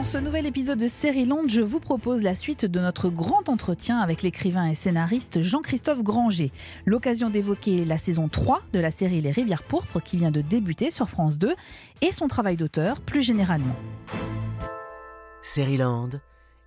Dans ce nouvel épisode de Série Land, je vous propose la suite de notre grand entretien avec l'écrivain et scénariste Jean-Christophe Granger. L'occasion d'évoquer la saison 3 de la série Les Rivières Pourpres qui vient de débuter sur France 2 et son travail d'auteur plus généralement. Série Land,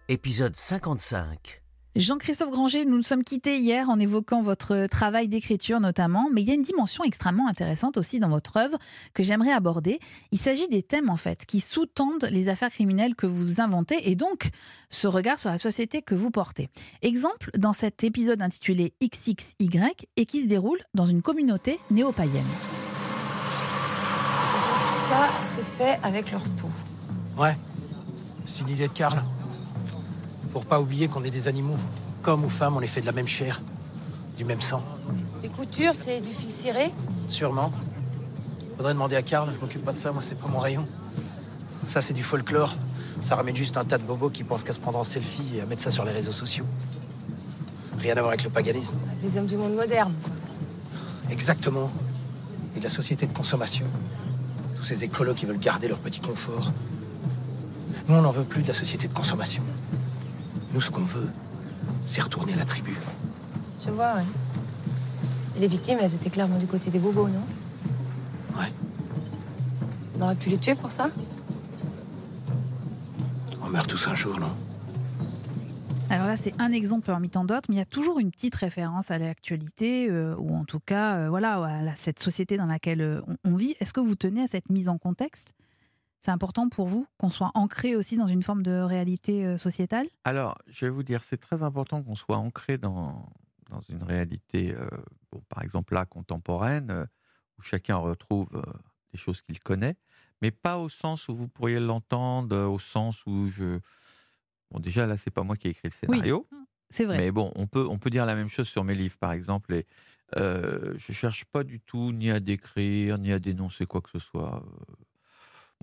épisode 55. Jean-Christophe Granger, nous nous sommes quittés hier en évoquant votre travail d'écriture notamment, mais il y a une dimension extrêmement intéressante aussi dans votre œuvre que j'aimerais aborder. Il s'agit des thèmes en fait qui sous-tendent les affaires criminelles que vous inventez et donc ce regard sur la société que vous portez. Exemple dans cet épisode intitulé XXY et qui se déroule dans une communauté néo-païenne. Ça, c'est fait avec leur peau. Ouais, c'est une idée de Karl. Pour pas oublier qu'on est des animaux. Comme ou femmes, on est fait de la même chair, du même sang. Les coutures, c'est du fil ciré Sûrement. Faudrait demander à Karl, je m'occupe pas de ça, moi c'est pas mon rayon. Ça c'est du folklore. Ça ramène juste un tas de bobos qui pensent qu'à se prendre en selfie et à mettre ça sur les réseaux sociaux. Rien à voir avec le paganisme. Des hommes du monde moderne. Exactement. Et de la société de consommation. Tous ces écolos qui veulent garder leur petit confort. Nous, on n'en veut plus de la société de consommation. Nous, ce qu'on veut, c'est retourner à la tribu. Je vois, ouais. Et les victimes, elles étaient clairement du côté des bobos, non? Ouais. On aurait pu les tuer pour ça? On meurt tous un jour, non? Alors là, c'est un exemple parmi tant d'autres, mais il y a toujours une petite référence à l'actualité, euh, ou en tout cas, euh, voilà, à cette société dans laquelle euh, on, on vit. Est-ce que vous tenez à cette mise en contexte? C'est important pour vous qu'on soit ancré aussi dans une forme de réalité euh, sociétale? Alors, je vais vous dire, c'est très important qu'on soit ancré dans, dans une réalité, euh, bon, par exemple là, contemporaine, euh, où chacun retrouve euh, des choses qu'il connaît, mais pas au sens où vous pourriez l'entendre, au sens où je... Bon, déjà, là, c'est pas moi qui ai écrit le Oui, scénario, C'est vrai. mais bon, on peut, on peut dire la même chose sur mes livres, par exemple, et je cherche pas du tout ni à décrire, ni à dénoncer quoi que ce soit.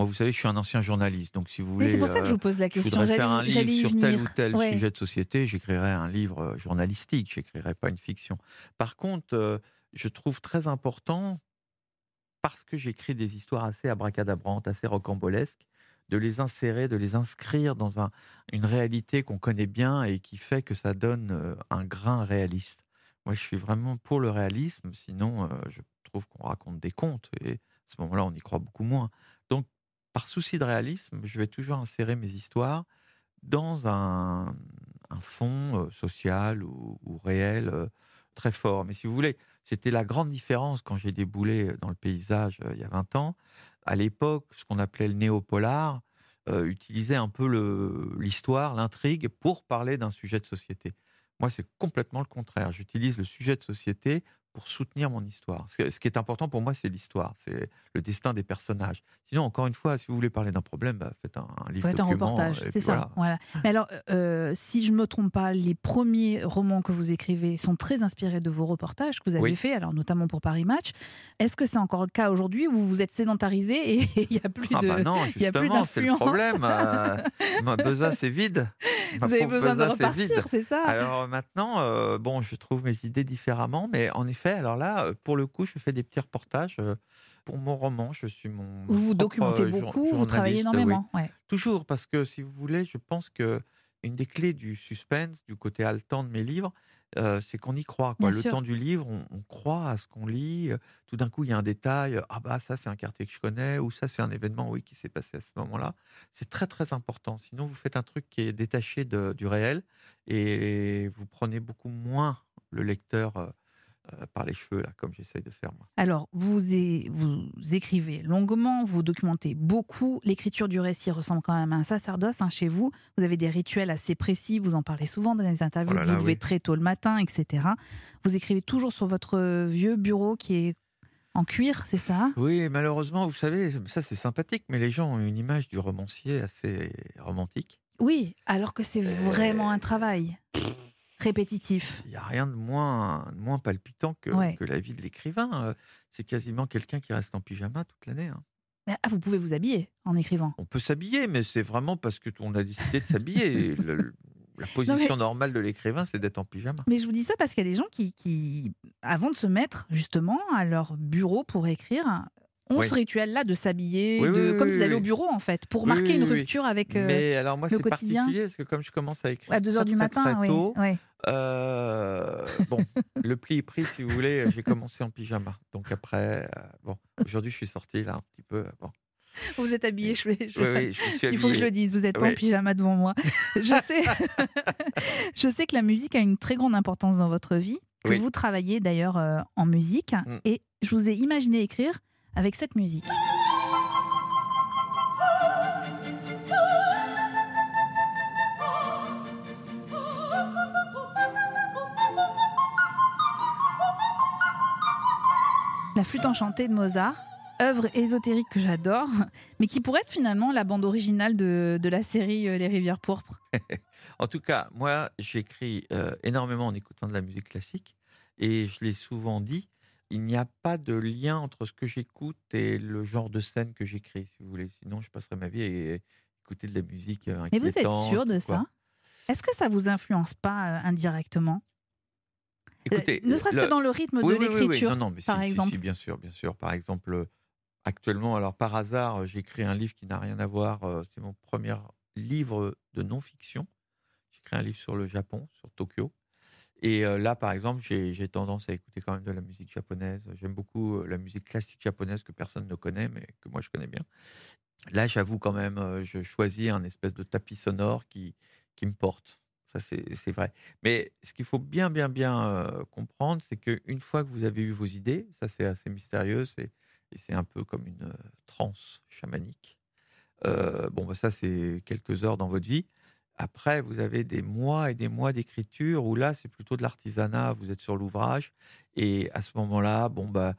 Euh. Moi, vous savez, je suis un ancien journaliste, donc si vous voulez... c'est pour ça que euh, je vous pose la je question. voudrais faire un livre sur tel ou tel Ouais. sujet de société, j'écrirais un livre euh, journalistique, j'écrirais pas une fiction. Par contre, euh, je trouve très important, parce que j'écris des histoires assez abracadabrantes, assez rocambolesques, de les insérer, de les inscrire dans un- une réalité qu'on connaît bien et qui fait que ça donne euh, un grain réaliste. Moi, je suis vraiment pour le réalisme, sinon euh, je trouve qu'on raconte des contes et à ce moment-là, on y croit beaucoup moins. Donc, par souci de réalisme, je vais toujours insérer mes histoires dans un, fond euh, social ou, réel euh, très fort. Mais si vous voulez, c'était la grande différence quand j'ai déboulé dans le paysage euh, il y a 20 ans. À l'époque, ce qu'on appelait le néopolar euh, utilisait un peu l'histoire, l'intrigue pour parler d'un sujet de société. Moi, c'est complètement le contraire. J'utilise le sujet de société pour soutenir mon histoire. Ce qui est important pour moi, c'est l'histoire, c'est le destin des personnages. Sinon, encore une fois, si vous voulez parler d'un problème, bah, faites un, un livre Faites un reportage, c'est ça. voilà. Voilà. Mais alors, euh, si je ne me trompe pas, les premiers romans que vous écrivez sont très inspirés de vos reportages que vous avez Oui. faits, alors notamment pour Paris Match. Est-ce que c'est encore le cas aujourd'hui où vous êtes sédentarisé et il n'y a plus Ah de. bah non, justement, c'est le problème. euh, ma besace est vide. Ma vous avez besoin de repartir, c'est ça Alors euh, maintenant, euh, bon, je trouve mes idées différemment, mais en effet, alors là, pour le coup, je fais des petits reportages pour mon roman. Je suis mon. Vous vous documentez beaucoup, vous travaillez oui. énormément. ouais. Toujours, parce que si vous voulez, je pense que une des clés du suspense, du côté haletant de mes livres, euh, c'est qu'on y croit. Quoi. Bien Le sûr. temps du livre, on, on croit à ce qu'on lit. Tout d'un coup, il y a un détail. Ah bah ça, c'est un quartier que je connais, ou ça, c'est un événement, oui, qui s'est passé à ce moment-là. C'est très très important. Sinon, vous faites un truc qui est détaché de- du réel et vous prenez beaucoup moins le lecteur euh, euh, par les cheveux, là, comme j'essaye de faire moi. Alors, vous, é- vous écrivez longuement, vous documentez beaucoup. L'écriture du récit ressemble quand même à un sacerdoce hein, chez vous. Vous avez des rituels assez précis, vous en parlez souvent dans les interviews. Oh là vous là, levez oui. très tôt le matin, etc. Vous écrivez toujours sur votre vieux bureau qui est en cuir, c'est ça? Oui, malheureusement, vous savez, ça c'est sympathique, mais les gens ont une image du romancier assez romantique. Oui, alors que c'est vraiment un travail répétitif. Il n'y a rien de moins, de moins palpitant que, Ouais. que la vie de l'écrivain. Euh, C'est quasiment quelqu'un qui reste en pyjama toute l'année. hein. Ah, vous pouvez vous habiller en écrivant. On peut s'habiller, mais c'est vraiment parce que on a décidé de s'habiller. Le- le- la position normale de l'écrivain, c'est d'être en pyjama. Mais je vous dis ça parce qu'il y a des gens qui, qui, avant de se mettre justement à leur bureau pour écrire, ont Oui. ce rituel-là de s'habiller, Oui, oui, comme s'ils allaient au bureau, en fait, pour marquer une rupture avec. euh, Mais alors moi le c'est quotidien. particulier parce que comme je commence à écrire à 2 heures très, du très, matin, très tôt, euh, bon, le pli est pris si vous voulez. J'ai commencé en pyjama, donc après, euh, bon, aujourd'hui je suis sorti là un petit peu. euh, Bon, Vous êtes habillé, je, vais- je- oui, oui, je me suis Il faut que je le dise, vous n'êtes pas en pyjama devant moi. Je sais, je sais que la musique a une très grande importance dans votre vie, que vous travaillez d'ailleurs en musique, Mm. et je vous ai imaginé écrire avec cette musique. La flûte enchantée de Mozart, œuvre ésotérique que j'adore, mais qui pourrait être finalement la bande originale de, la série euh, Les Rivières Pourpres. En tout cas, moi, j'écris euh, énormément en écoutant de la musique classique. Et je l'ai souvent dit, il n'y a pas de lien entre ce que j'écoute et le genre de scène que j'écris, si vous voulez. Sinon, je passerais ma vie à écouter de la musique euh, Mais vous êtes sûr de ça? Est-ce que ça vous influence pas euh, indirectement? Euh, Écoutez, Ne serait-ce le- que dans le rythme oui, de oui, oui, oui. l'écriture. Non, non, mais par si, exemple. si, bien sûr, bien sûr. Par exemple, actuellement, alors par hasard, j'écris un livre qui n'a rien à voir. C'est mon premier livre de non-fiction. J'écris un livre sur le Japon, sur Tokyo. Et euh, là, par exemple, j'ai tendance à écouter quand même de la musique japonaise. J'aime beaucoup euh, la musique classique japonaise que personne ne connaît, mais que moi je connais bien. Là, j'avoue quand même, euh, je choisis un espèce de tapis sonore qui, qui me porte. Ça, c'est vrai. Mais ce qu'il faut bien, bien, bien comprendre, c'est qu'une fois que vous avez eu vos idées, ça c'est assez mystérieux, et c'est un peu comme une transe chamanique. Bon, bah, ça c'est quelques heures dans votre vie. Après, vous avez des mois et des mois d'écriture où là, c'est plutôt de l'artisanat, vous êtes sur l'ouvrage. Et à ce moment-là, bon, bah,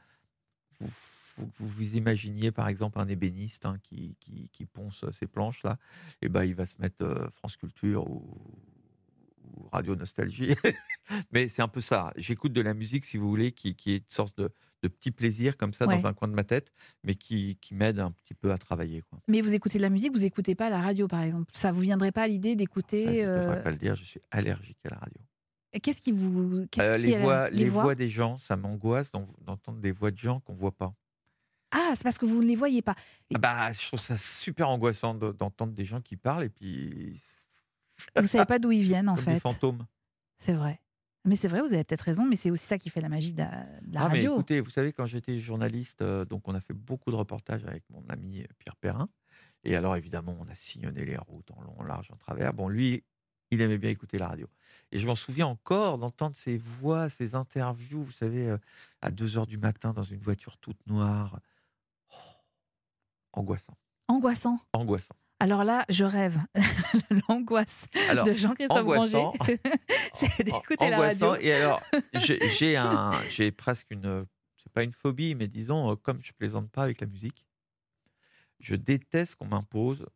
vous, vous vous imaginiez par exemple un ébéniste hein, qui, qui, ponce ces planches-là. Et ben, il va se mettre euh, France Culture ou, ou Radio Nostalgie. Mais c'est un peu ça. J'écoute de la musique, si vous voulez, qui, qui est une sorte de, de petit plaisir comme ça Ouais. dans un coin de ma tête, mais qui, qui m'aide un petit peu à travailler. Quoi. Mais vous écoutez de la musique, vous écoutez pas la radio, par exemple. Ça vous viendrait pas à l'idée Ça, je d'écouter ne euh, devrais pas le dire, je suis allergique à la radio. Qu'est-ce qui vous Euh, qui les voix, les voix des gens, ça m'angoisse d'en- d'entendre des voix de gens qu'on voit pas. Ah, c'est parce que vous ne les voyez pas. Et- Ah bah, je trouve ça super angoissant de- d'entendre des gens qui parlent et puis Vous savez pas d'où ils viennent en comme des fait. fantômes. C'est vrai. Mais c'est vrai, vous avez peut-être raison, mais c'est aussi ça qui fait la magie de la, de la ah mais radio. écoutez, vous savez quand j'étais journaliste, euh, donc on a fait beaucoup de reportages avec mon ami euh, Pierre Perrin. Et alors évidemment, on a sillonné les routes en long, en large, en travers. Bon, lui, il aimait bien écouter la radio. Et je m'en souviens encore d'entendre ses voix, ses interviews, vous savez, euh, à 2 heures du matin dans une voiture toute noire. Oh, angoissant, Angoissant. angoissant. Alors là, je rêve. L'angoisse de Jean-Christophe Granger. c'est d'écouter la radio. Et alors, j'ai un, j'ai presque une, c'est pas une phobie, mais disons, euh, comme je plaisante pas avec la musique, je déteste qu'on m'impose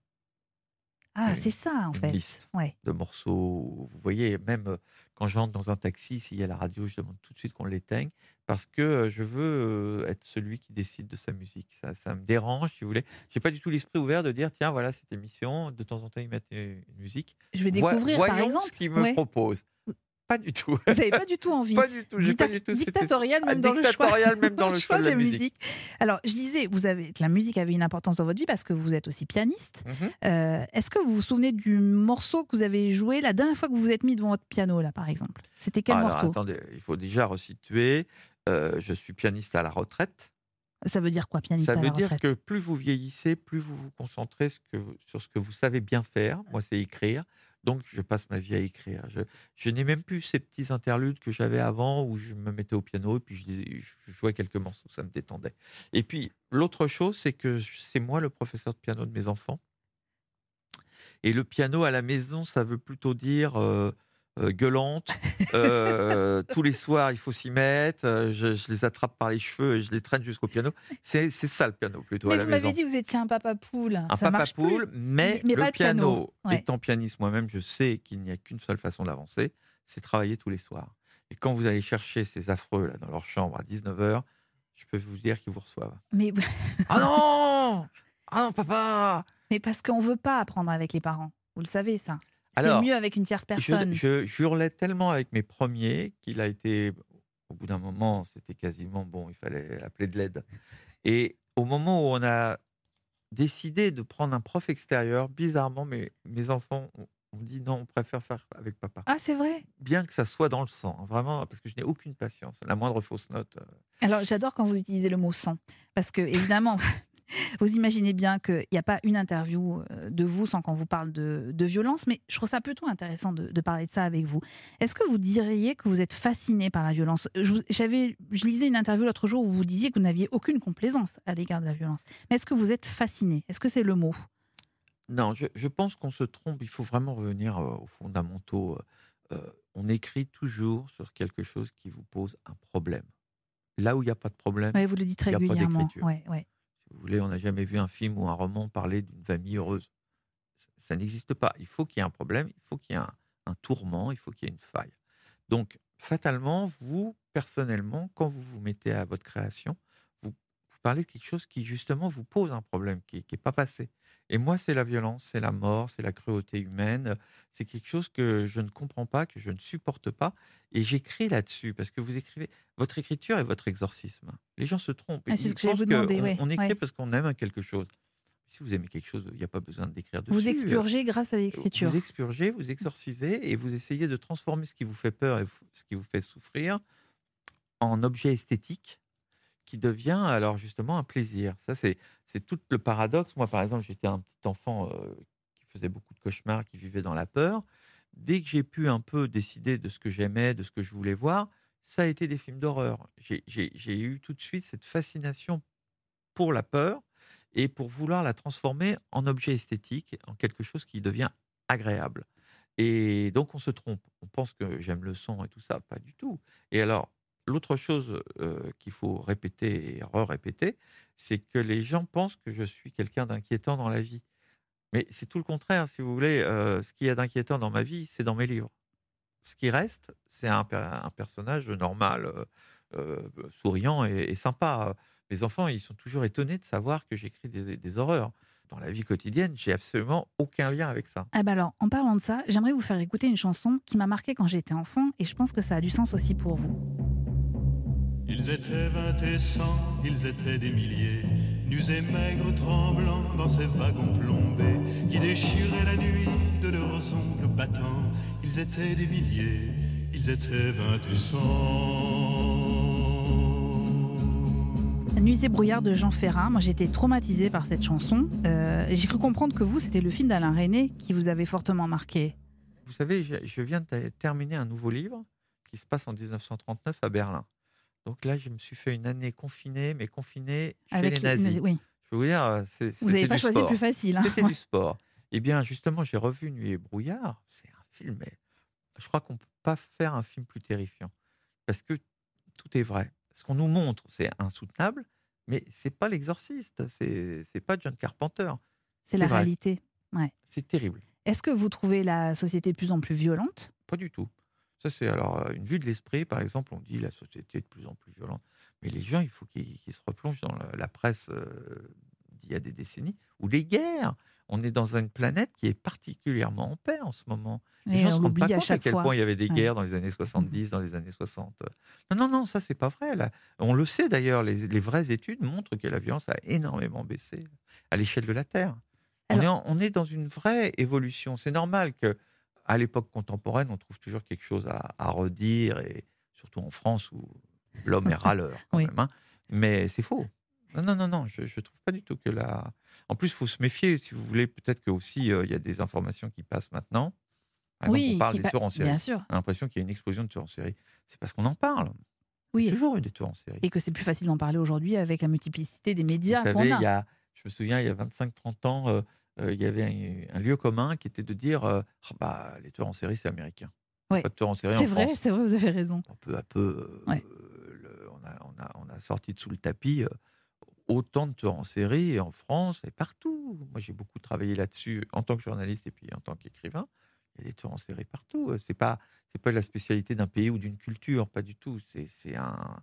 Ah, c'est ça en une fait. liste Ouais. de morceaux. Vous voyez, même euh, quand j'entre dans un taxi, s'il y a la radio, je demande tout de suite qu'on l'éteigne parce que je veux être celui qui décide de sa musique. Ça, ça me dérange, si vous voulez. J'ai pas du tout l'esprit ouvert de dire tiens, voilà cette émission. De temps en temps, ils mettent une musique. Je vais découvrir voyons par exemple. ce qu'ils me Ouais. proposent. Pas du tout. Vous n'avez pas du tout envie. Pas du tout. J'ai pas Dicta- du tout. dictatorial Ah, même dans le choix. même dans le choix de la musique. Alors, je disais, vous avez la musique avait une importance dans votre vie parce que vous êtes aussi pianiste. Mhm. Euh, Est-ce que vous vous souvenez du morceau que vous avez joué la dernière fois que vous vous êtes mis devant votre piano là, par exemple? C'était quel Alors, morceau? attendez, il faut déjà resituer. Euh, je suis pianiste à la retraite. Ça veut dire quoi, pianiste Ça à veut la dire retraite? que plus vous vieillissez, plus vous vous concentrez ce que- sur ce que vous savez bien faire. Moi, c'est écrire. Donc, je passe ma vie à écrire. Je, je n'ai même plus ces petits interludes que j'avais avant où je me mettais au piano et puis je, jouais quelques morceaux. Ça me détendait. Et puis, l'autre chose, c'est que c'est moi le professeur de piano de mes enfants. Et le piano à la maison, ça veut plutôt dire euh, euh, gueulante. Euh, tous les soirs, il faut s'y mettre. euh, Je, je les attrape par les cheveux et je les traîne jusqu'au piano. C'est ça le piano plutôt à Mais la vous m'avez dit vous étiez un papa poule. Un ça papa poule, mais, Mais- mais le pas le piano. piano, Ouais. étant pianiste moi-même, je sais qu'il n'y a qu'une seule façon d'avancer, c'est travailler tous les soirs. Et quand vous allez chercher ces affreux là dans leur chambre à 19h, je peux vous dire qu'ils vous reçoivent. Mais, Ah non Ah non, papa mais parce qu'on veut pas apprendre avec les parents. Vous le savez, ça. C'est mieux avec une tierce personne. Je, je hurlais tellement avec mes premiers qu'il a été, au bout d'un moment, c'était quasiment bon, il fallait appeler de l'aide. Et au moment où on a décidé de prendre un prof extérieur, bizarrement, mes, mes enfants ont, ont dit non, on préfère faire avec papa. Ah, c'est vrai? Bien que ça soit dans le sang, hein, vraiment, parce que je n'ai aucune patience. La moindre fausse note. euh, Alors, j'adore quand vous utilisez le mot sang. Parce que, évidemment, vous imaginez bien qu'il n'y a pas une interview euh, de vous sans qu'on vous parle de, de violence, mais je trouve ça plutôt intéressant de, de parler de ça avec vous. Est-ce que vous diriez que vous êtes fasciné par la violence? Je, vous- j'avais, je lisais une interview l'autre jour où vous disiez que vous n'aviez aucune complaisance à l'égard de la violence. Mais est-ce que vous êtes fasciné? Est-ce que c'est le mot? Non, je, je pense qu'on se trompe. Il faut vraiment revenir euh, aux fondamentaux. Euh, on écrit toujours sur quelque chose qui vous pose un problème. Là où il n'y a pas de problème, Ouais, Vous le dites Il y a pas régulièrement. d'écriture. Ouais, ouais. Vous voulez, on n'a jamais vu un film ou un roman parler d'une famille heureuse. Ça, n'existe pas. Il faut qu'il y ait un problème, il faut qu'il y ait un, un tourment, il faut qu'il y ait une faille. Donc, fatalement, vous, personnellement, quand vous vous mettez à votre création, vous, vous parlez de quelque chose qui, justement, vous pose un problème qui n'est pas passé. Et moi, c'est la violence, c'est la mort, c'est la cruauté humaine. C'est quelque chose que je ne comprends pas, que je ne supporte pas. Et j'écris là-dessus, parce que vous écrivez. Votre écriture est votre exorcisme. Les gens se trompent. Ah, c'est ce que j'allais pensent vous demander, on- ouais, on, écrit ouais. parce qu'on aime quelque chose. Si vous aimez quelque chose, il n'y a pas besoin d'écrire dessus. Vous expurgez grâce à l'écriture. Vous expurgez, vous exorcisez et vous essayez de transformer ce qui vous fait peur et ce qui vous fait souffrir en objet esthétique qui devient alors justement un plaisir. Ça, c'est, c'est tout le paradoxe. Moi, par exemple, j'étais un petit enfant euh, qui faisait beaucoup de cauchemars, qui vivait dans la peur. Dès que j'ai pu un peu décider de ce que j'aimais, de ce que je voulais voir, ça a été des films d'horreur. J'ai, eu tout de suite cette fascination pour la peur et pour vouloir la transformer en objet esthétique, en quelque chose qui devient agréable. Et donc on se trompe. On pense que j'aime le son et tout ça, pas du tout. Et alors, l'autre chose qu'il faut répéter et re-répéter, c'est que les gens pensent que je suis quelqu'un d'inquiétant dans la vie. Mais c'est tout le contraire, si vous voulez. ce qu'il y a d'inquiétant dans ma vie, c'est dans mes livres. Ce qui reste, c'est un, per- un personnage normal, souriant et, sympa. Mes enfants, ils sont toujours étonnés de savoir que j'écris des, des horreurs. Dans la vie quotidienne, j'ai absolument aucun lien avec ça. Ah bah alors, en parlant de ça, j'aimerais vous faire écouter une chanson qui m'a marqué quand j'étais enfant et je pense que ça a du sens aussi pour vous. Ils étaient vingt et cent, ils étaient des milliers, nus et maigres, tremblants dans ces wagons plombés qui déchiraient la nuit de leurs ongles battants. Ils étaient des milliers, ils étaient vingt et cent. Nuits et brouillard de Jean Ferrat. Moi, j'étais traumatisée par cette chanson. Euh, J'ai cru comprendre que vous, c'était le film d'Alain René qui vous avait fortement marqué. Vous savez, je, viens de ter- terminer un nouveau livre qui se passe en 1939 à Berlin. Donc là, je me suis fait une année confinée, mais confinée chez les nazis. Oui. Je peux vous dire, euh, c'est, Vous n'avez pas choisi le plus facile. hein. C'était du sport. Eh bien, justement, j'ai revu Nuit et brouillard. C'est un film, mais je crois qu'on ne peut pas faire un film plus terrifiant. Parce que tout est vrai. Ce qu'on nous montre, c'est insoutenable, mais c'est pas l'exorciste. C'est, c'est pas John Carpenter. C'est la vrai. réalité. C'est terrible. Est-ce que vous trouvez la société de plus en plus violente? Pas du tout. Ça, c'est alors euh, une vue de l'esprit, par exemple, on dit la société est de plus en plus violente. Mais les gens, il faut qu'ils se replongent dans la, la presse euh, d'il y a des décennies, ou les guerres. On est dans une planète qui est particulièrement en paix en ce moment. Les Et gens ne se rendent pas à quel fois. point il y avait des Ouais. guerres dans les années 70, dans les années 60. Non, non, non, ça, c'est pas vrai. là. On le sait d'ailleurs, les, les vraies études montrent que la violence a énormément baissé à l'échelle de la Terre. On, est en- on est dans une vraie évolution. C'est normal que à l'époque contemporaine, on trouve toujours quelque chose à, à redire, et surtout en France où l'homme est râleur quand Oui. même. hein. Mais c'est faux. Non, non, non, non, je ne trouve pas du tout que la. En plus, il faut se méfier, si vous voulez, peut-être que aussi euh, il y a des informations qui passent maintenant. Par exemple, on parle des pa- en série. Bien sûr. On a l'impression qu'il y a une explosion de tueurs en série. C'est parce qu'on en parle. Il y Oui. a toujours eu des tueurs en série. Et que c'est plus facile d'en parler aujourd'hui avec la multiplicité des médias Vous qu'on savez, a. il y a, je me souviens, il y a 25-30 ans, euh, euh, il y avait un, un lieu commun qui était de dire euh, Ah bah, les tueurs en série, c'est américain. Ouais. C'est vrai, c'est vrai, vous avez raison. Peu à peu, euh, Ouais. le- on, a, on, a, on a sorti de sous le tapis autant de tueurs en série en France et partout. Moi, j'ai beaucoup travaillé là-dessus en tant que journaliste et puis en tant qu'écrivain. Il y a des tueurs en série partout. C'est pas, c'est pas la spécialité d'un pays ou d'une culture, pas du tout. C'est, c'est un,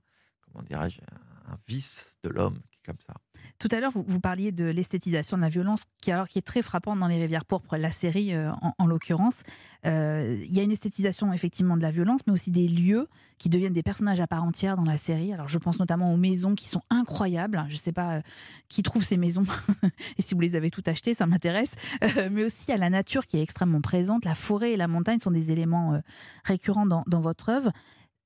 comment dirais-je, un, vice de l'homme qui est comme ça. Tout à l'heure, vous, parliez de l'esthétisation de la violence, qui, alors, qui est très frappante dans Les Rivières Pourpres, la série euh, en, en l'occurrence. Euh, Il y a une esthétisation effectivement de la violence, mais aussi des lieux qui deviennent des personnages à part entière dans la série. Alors je pense notamment aux maisons qui sont incroyables. Je ne sais pas euh, qui trouve ces maisons, et si vous les avez toutes achetées, ça m'intéresse. Mais aussi à la nature qui est extrêmement présente. La forêt et la montagne sont des éléments récurrents dans votre œuvre.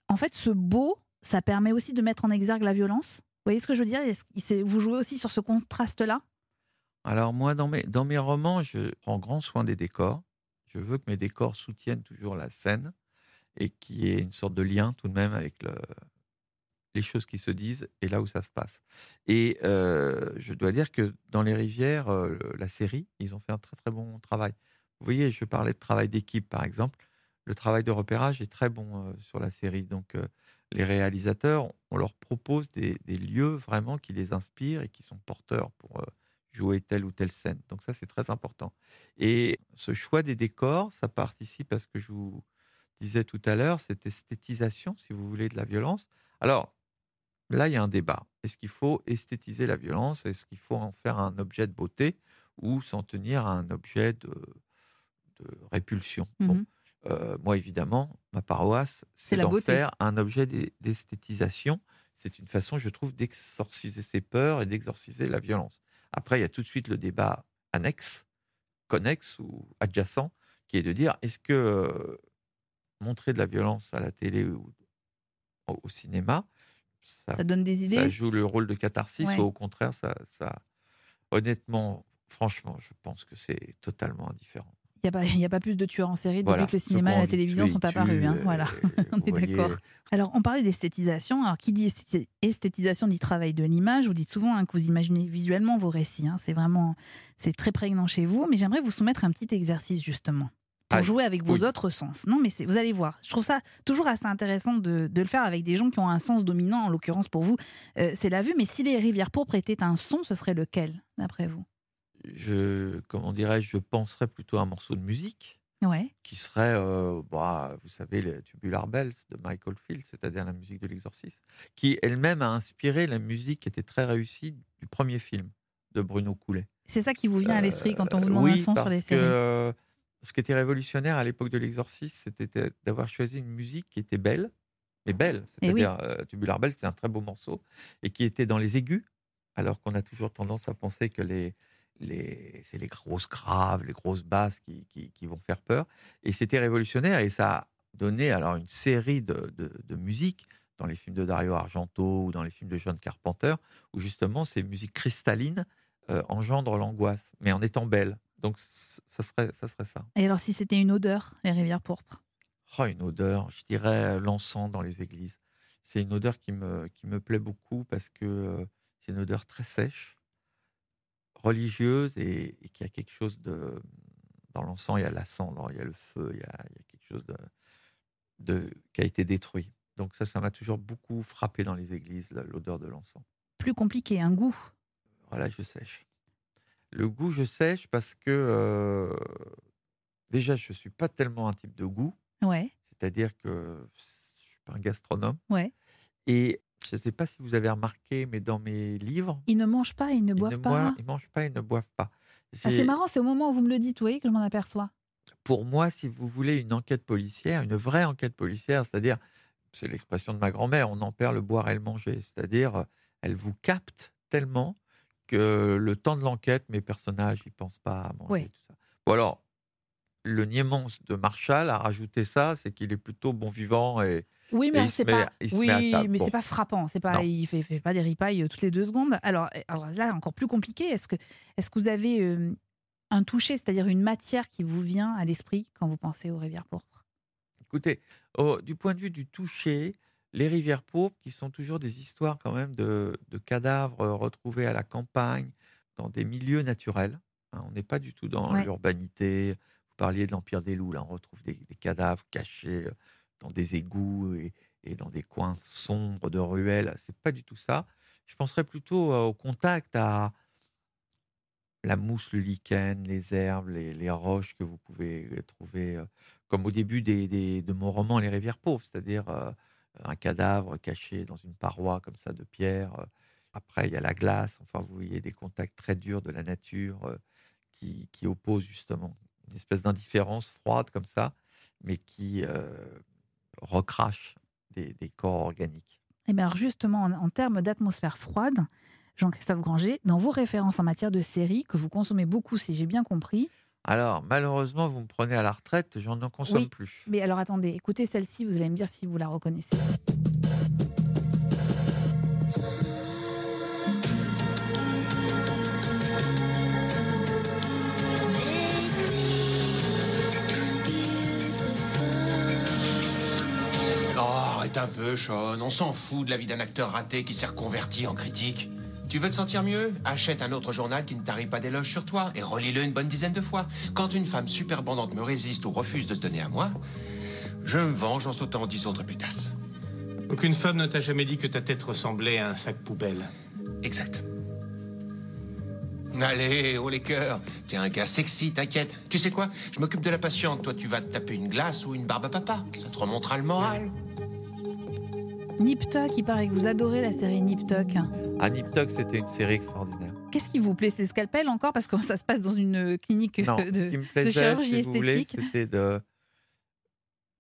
En fait, ce beau, ça permet aussi de mettre en exergue la violence. Vous voyez ce que je veux dire? Vous jouez aussi sur ce contraste-là? Alors moi, dans mes, dans mes romans, je prends grand soin des décors. Je veux que mes décors soutiennent toujours la scène et qu'il y ait une sorte de lien tout de même avec le- les choses qui se disent et là où ça se passe. Et euh, je dois dire que dans Les Rivières, euh, la série, ils ont fait un très très bon travail. Vous voyez, je parlais de travail d'équipe par exemple. Le travail de repérage est très bon euh, sur la série. Donc les réalisateurs, on leur propose des, lieux vraiment qui les inspirent et qui sont porteurs pour... euh, jouer telle ou telle scène. Donc ça, c'est très important. Et ce choix des décors, ça participe à ce que je vous disais tout à l'heure, cette esthétisation, si vous voulez, de la violence. Alors, là, il y a un débat. Est-ce qu'il faut esthétiser la violence? Est-ce qu'il faut en faire un objet de beauté ou s'en tenir à un objet de, répulsion? Mhm. Euh, moi, évidemment, ma paroisse, C'est d'en faire un objet d'e- d'esthétisation. C'est une façon, je trouve, d'exorciser ses peurs et d'exorciser la violence. Après, il y a tout de suite le débat annexe, connexe ou adjacent, qui est de dire est-ce que euh, montrer de la violence à la télé ou au, au cinéma, ça, Ça donne des idées? ça joue le rôle de catharsis Ouais. ou au contraire, ça, ça, honnêtement, franchement, je pense que c'est totalement indifférent. Il n'y a, a pas plus de tueurs en série depuis que le cinéma et la télévision sont apparus. hein, voilà, euh, on est voyez, d'accord. Alors, on parlait d'esthétisation. Alors, qui dit esthé- esthétisation dit travail de l'image. Vous dites souvent hein, que vous imaginez visuellement vos récits. hein. C'est vraiment, c'est très prégnant chez vous. Mais j'aimerais vous soumettre un petit exercice justement pour Ah, jouer avec vos oui. autres sens. Non, mais vous allez voir. Je trouve ça toujours assez intéressant de, de le faire avec des gens qui ont un sens dominant. En l'occurrence, pour vous, euh, c'est la vue. Mais si les rivières pourpres étaient un son, ce serait lequel, d'après vous? Je, comment dirais-je, je penserais plutôt à un morceau de musique Ouais. qui serait, euh, bah, vous savez, les Tubular Bells de Michael Field, c'est-à-dire la musique de l'exorcisme, qui elle-même a inspiré la musique qui était très réussie du premier film de Bruno Coulet. C'est ça qui vous vient à l'esprit quand on vous Euh, demande oui, un son sur les que, séries. euh, ce qui était révolutionnaire à l'époque de l'exorcisme, c'était d'avoir choisi une musique qui était belle, mais belle. Eh oui. C'est-à-dire, euh, Tubular Bells, c'est un très beau morceau, et qui était dans les aigus, alors qu'on a toujours tendance à penser que les, les, c'est les grosses graves, les grosses basses qui, qui, qui vont faire peur. Et c'était révolutionnaire, et ça a donné alors une série de, de, de musiques dans les films de Dario Argento ou dans les films de John Carpenter, où justement ces musiques cristallines euh, engendrent l'angoisse, mais en étant belles. Donc ça serait ça. Serait ça. Et alors, si c'était une odeur, les rivières pourpres? Oh, une odeur, je dirais euh, l'encens dans les églises. C'est une odeur qui me, qui me plaît beaucoup parce que euh, c'est une odeur très sèche, religieuse et, et qui a quelque chose de... Dans l'encens, il y a la cendre, il y a le feu, il y a, il y a quelque chose de, de, qui a été détruit. Donc ça, ça m'a toujours beaucoup frappé dans les églises, l'odeur de l'encens. Plus compliqué, un goût. Voilà, je sèche. Le goût, je sèche parce que euh, déjà, je suis pas tellement un type de goût, Ouais. c'est-à-dire que je suis pas un gastronome. Ouais. Et je ne sais pas si vous avez remarqué, mais dans mes livres, Ils ne mangent pas, ils ne ils boivent ne pas. ils mangent pas, ils ne boivent pas. Ah, c'est marrant, c'est au moment où vous me le dites, vous voyez, que je m'en aperçois. pour moi, si vous voulez une enquête policière, une vraie enquête policière, c'est-à-dire, c'est l'expression de ma grand-mère, on en perd le boire et le manger, c'est-à-dire, elle vous capte tellement que le temps de l'enquête, mes personnages, ils pensent pas à manger, Ouais. tout ça. Bon alors, le niémance de Marshall a rajouté ça, c'est qu'il est plutôt bon vivant et Oui, mais c'est pas. Oui, mais c'est pas frappant. C'est pas. Il fait, fait pas des ripailles euh, toutes les deux secondes. Alors, euh, alors là, encore plus compliqué. Est-ce que, est-ce que vous avez euh, un toucher, c'est-à-dire une matière qui vous vient à l'esprit quand vous pensez aux rivières pourpres? Écoutez, au- du point de vue du toucher, les rivières pourpres, qui sont toujours des histoires quand même de, de cadavres euh, retrouvés à la campagne, dans des milieux naturels. hein, on n'est pas du tout dans Ouais. l'urbanité. Parliez de l'Empire des loups, là, on retrouve des, cadavres cachés euh, dans des égouts et, dans des coins sombres de ruelles. C'est pas du tout ça. Je penserais plutôt euh, au contact à la mousse, le lichen, les herbes, les, les roches que vous pouvez euh, trouver, comme au début de mon roman Les rivières pauvres, c'est-à-dire un cadavre caché dans une paroi comme ça de pierre. Après, il y a la glace. Enfin, vous voyez des contacts très durs de la nature qui, qui opposent justement une espèce d'indifférence froide comme ça, mais qui euh, recrache des, des corps organiques. Et bien alors justement, en, en termes d'atmosphère froide, Jean-Christophe Granger, dans vos références en matière de séries, que vous consommez beaucoup, si j'ai bien compris, Alors, malheureusement, vous me prenez à la retraite, j'en en consomme Oui. plus. mais alors attendez, écoutez celle-ci, vous allez me dire si vous la reconnaissez. Arrête un peu, Sean. On s'en fout de la vie d'un acteur raté qui s'est reconverti en critique. Tu veux te sentir mieux? Achète un autre journal qui ne t'arrive pas d'éloges sur toi et relis-le une bonne dizaine de fois. Quand une femme super bandante me résiste ou refuse de se donner à moi, je me venge en sautant dix autres pétasses. Aucune femme ne t'a jamais dit que ta tête ressemblait à un sac poubelle. Exact. Allez, haut les cœurs. T'es un gars sexy, t'inquiète. Tu sais quoi? Je m'occupe de la patiente. Toi, tu vas te taper une glace ou une barbe à papa. Ça te remontera le moral. Nip Tuck, il paraît que vous adorez la série Nip Tuck. À Nip Tuck, c'était une série extraordinaire. Qu'est-ce qui vous plaît? C'est scalpel encore? Parce que ça se passe dans une clinique Non, de, ce qui me plaisait, chirurgie si esthétique. c'était de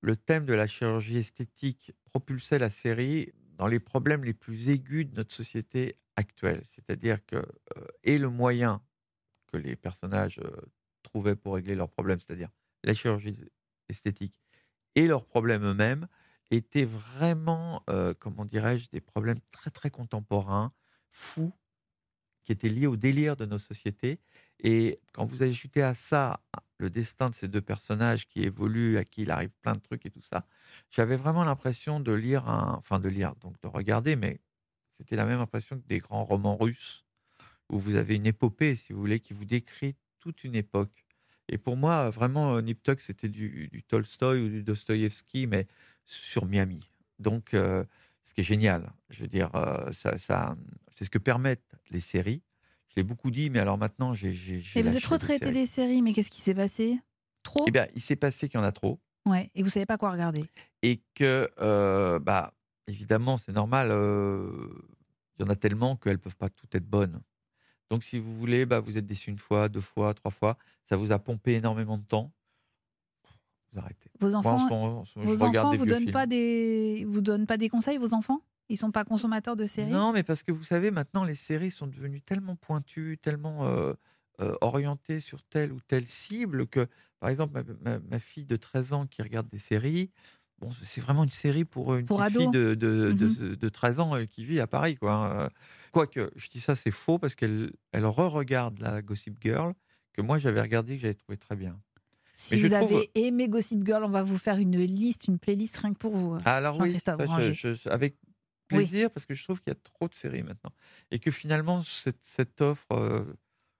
le thème de la chirurgie esthétique propulsait la série dans les problèmes les plus aigus de notre société actuelle. C'est-à-dire que euh, et le moyen que les personnages euh, trouvaient pour régler leurs problèmes, c'est-à-dire la chirurgie esthétique, et leurs problèmes eux-mêmes, étaient vraiment, euh, comment dirais-je, des problèmes très très contemporains, fous, qui étaient liés au délire de nos sociétés. Et quand vous ajoutez à ça le destin de ces deux personnages qui évoluent, à qui il arrive plein de trucs et tout ça, j'avais vraiment l'impression de lire enfin de lire, donc de regarder, mais c'était la même impression que des grands romans russes où vous avez une épopée, si vous voulez, qui vous décrit toute une époque. Et pour moi, vraiment, euh, Nip Tuck, c'était du, du Tolstoï ou du Dostoïevski, mais sur Miami. Donc, euh, ce qui est génial, je veux dire, euh, ça, ça- c'est ce que permettent les séries. Je l'ai beaucoup dit, mais alors maintenant, j'ai. Et vous êtes séries. des séries, mais qu'est-ce qui s'est passé? Trop? Eh bien, il s'est passé qu'il y en a trop. Ouais, et vous savez pas quoi regarder? et que, euh, bah, évidemment, c'est normal, il y en a tellement qu'elles peuvent pas toutes être bonnes. Donc, si vous voulez, bah, vous êtes déçu une fois, deux fois, trois fois, ça vous a pompé énormément de temps, vous arrêtez. Vos Moi, en enfants, moment, en vos enfants vous donnent films. pas des, vous donnent pas des conseils, vos enfants? Ils sont pas consommateurs de séries? Non, mais parce que vous savez, maintenant, les séries sont devenues tellement pointues, tellement euh, euh, orientées sur telle ou telle cible que, par exemple, ma, ma- ma fille de 13 ans qui regarde des séries, bon, c'est vraiment une série pour une Pour petite ados. fille de, de, de- Mhm. de 13 ans euh, qui vit à Paris. Quoi. Euh, Quoique, je dis ça, c'est faux parce qu'elle elle re-regarde la Gossip Girl que moi j'avais regardé que j'avais trouvé très bien. Si Mais vous trouve- avez aimé Gossip Girl, on va vous faire une liste, une playlist rien que pour vous. Ah, alors oui, ça, Granger. je- je- avec Oui. plaisir, parce que je trouve qu'il y a trop de séries maintenant. Et que finalement, cette, cette offre, euh,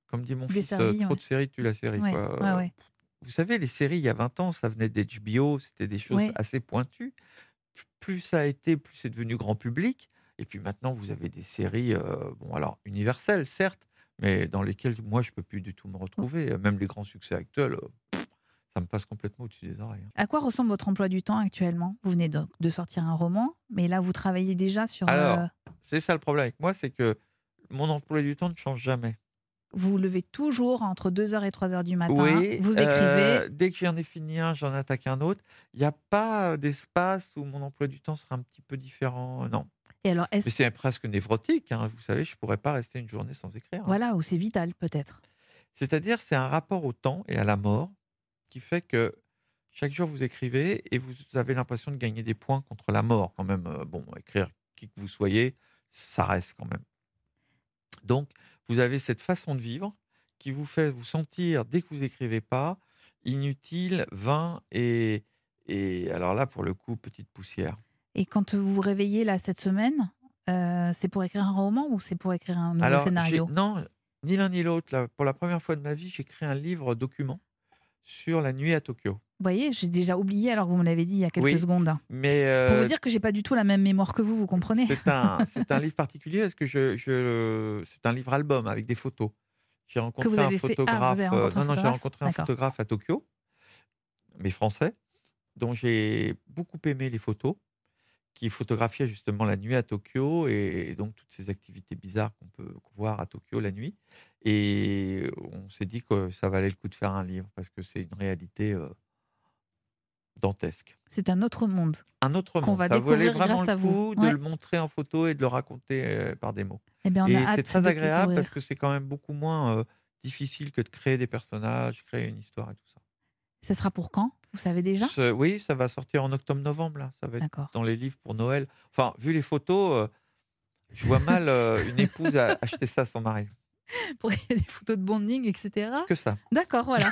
comme dit mon fils, euh, trop ouais. de séries tue la série. Ouais, quoi. Euh, ouais. Vous savez, les séries, il y a 20 ans, ça venait d'HBO, c'était des choses Ouais. assez pointues. Plus ça a été, plus c'est devenu grand public. Et puis maintenant, vous avez des séries, euh, bon, alors universelles, certes, mais dans lesquelles moi, je peux plus du tout me retrouver. Même les grands succès actuels, euh, pff, ça me passe complètement au-dessus des oreilles. hein. À quoi ressemble votre emploi du temps actuellement? Vous venez donc de sortir un roman, mais là vous travaillez déjà sur. Alors, euh, C'est ça le problème avec moi, c'est que mon emploi du temps ne change jamais. Vous vous levez toujours entre 2h et 3h du matin. Oui, vous euh, écrivez. dès que j'en ai fini un, j'en attaque un autre. Il n'y a pas euh, d'espace où mon emploi du temps sera un petit peu différent. euh, Non. Et alors, est-ce Mais c'est presque névrotique. hein. Vous savez, je ne pourrais pas rester une journée sans écrire. hein. voilà ou c'est vital peut-être C'est-à-dire, c'est un rapport au temps et à la mort qui fait que chaque jour vous écrivez et vous avez l'impression de gagner des points contre la mort quand même. Bon, écrire qui que vous soyez, ça reste quand même. Donc, vous avez cette façon de vivre qui vous fait vous sentir, dès que vous écrivez pas, inutile, vain et, et alors là, pour le coup, petite poussière. Et quand vous vous réveillez là cette semaine, euh, c'est pour écrire un roman ou c'est pour écrire un nouveau alors, scénario? non, ni l'un ni l'autre. Pour la première fois de ma vie, j'écris un livre document sur la nuit à Tokyo. Vous voyez, j'ai déjà oublié alors que vous me l'avez dit il y a quelques Oui, secondes. Mais Pour euh, vous dire que j'ai pas du tout la même mémoire que vous, vous comprenez C'est un, un livre particulier parce que je, je, c'est un livre album avec des photos. J'ai rencontré fait- ah, euh, rencontré un non, non, j'ai rencontré un photographe à Tokyo, mais français, dont j'ai beaucoup aimé les photos, qui photographiait justement la nuit à Tokyo et, donc toutes ces activités bizarres qu'on peut voir à Tokyo la nuit. Et on s'est dit que ça valait le coup de faire un livre parce que c'est une réalité euh, dantesque. C'est un autre monde. Un autre qu'on monde. va ça valait découvrir vraiment grâce à le de le montrer en photo et de le raconter euh, par des mots. Eh bien, on Et c'est très agréable parce que c'est quand même beaucoup moins euh, difficile que de créer des personnages, créer une histoire et tout ça. Ça sera pour quand? Vous savez déjà? Ce- oui, ça va sortir en octobre-novembre, là. Ça va être D'accord. dans les livres pour Noël. Enfin, vu les photos, euh, je vois mal euh, une épouse a- acheter ça à son mari. Pour il y a des photos de bonding, etc. Que ça. D'accord, voilà.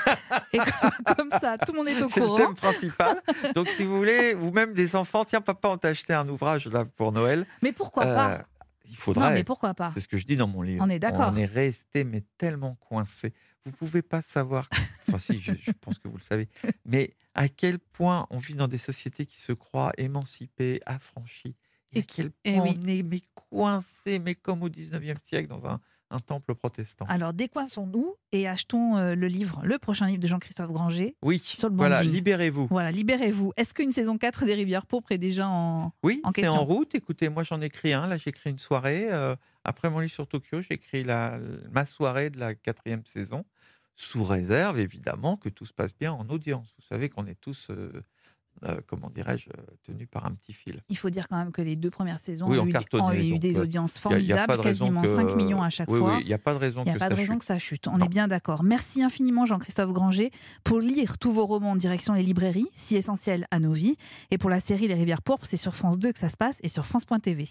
Et comme, comme ça, tout le monde est au C'est le courant. thème principal. Donc, si vous voulez, ou même des enfants, tiens, papa, on t'a acheté un ouvrage là pour Noël. Mais pourquoi Euh, pas? Il Non, faudrait. mais pourquoi pas? C'est ce que je dis dans mon livre. On est d'accord. On est resté, mais tellement coincé. Vous pouvez pas savoir. Enfin, si, je, je pense que vous le savez. Mais à quel point on vit dans des sociétés qui se croient émancipées, affranchies. Et, Et à qui- quel eh point oui. on est mais coincé, mais comme au 19e siècle, dans un, un temple protestant. Alors, décoinçons-nous et achetons euh, le livre, le prochain livre de Jean-Christophe Granger. oui, sur le voilà, libérez-vous. Voilà, libérez-vous. Est-ce qu'une saison 4 des Rivières Pourpres est déjà en. Oui, en c'est question? en route. Écoutez, moi j'en ai écrit un. Là, j'ai écrit une soirée. euh, après mon livre sur Tokyo, j'ai écrit la, ma soirée de la quatrième saison, sous réserve évidemment que tout se passe bien en audience. Vous savez qu'on est tous, euh, euh, comment dirais-je, euh, tenus par un petit fil. Il faut dire quand même que les deux premières saisons Oui, ont ont eu, ont eu des audiences Il y a- il y a formidables, pas de raison quasiment que- 5 millions à chaque oui, fois. Oui, il n'y a pas de raison a que pas ça de raison chute. que ça chute. On Non. est bien d'accord. Merci infiniment, Jean-Christophe Granger, pour lire tous vos romans en direction les librairies, si essentiels à nos vies. Et pour la série Les Rivières Pourpres, c'est sur France 2 que ça se passe et sur France.tv.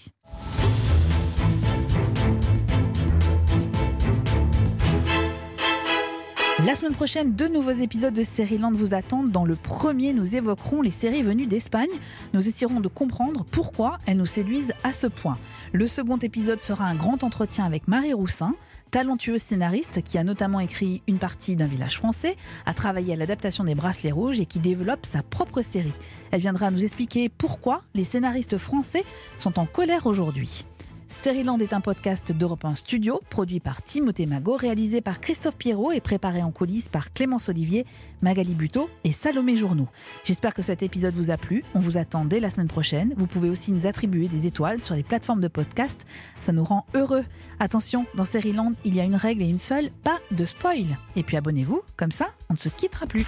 La semaine prochaine, deux nouveaux épisodes de Série-Land vous attendent. Dans le premier, nous évoquerons les séries venues d'Espagne. Nous essaierons de comprendre pourquoi elles nous séduisent à ce point. Le second épisode sera un grand entretien avec Marie Roussin, talentueuse scénariste qui a notamment écrit une partie d'un village français, a travaillé à l'adaptation des Bracelets Rouges et qui développe sa propre série. Elle viendra nous expliquer pourquoi les scénaristes français sont en colère aujourd'hui. Seriland est un podcast d'Europe 1 Studio, produit par Timothée Magot, réalisé par Christophe Pierrot et préparé en coulisses par Clémence Olivier, Magali Buteau et Salomé Journoux. J'espère que cet épisode vous a plu. On vous attend dès la semaine prochaine. Vous pouvez aussi nous attribuer des étoiles sur les plateformes de podcast. Ça nous rend heureux. Attention, dans Seriland, il y a une règle et une seule, pas de spoil. Et puis abonnez-vous, comme ça, on ne se quittera plus.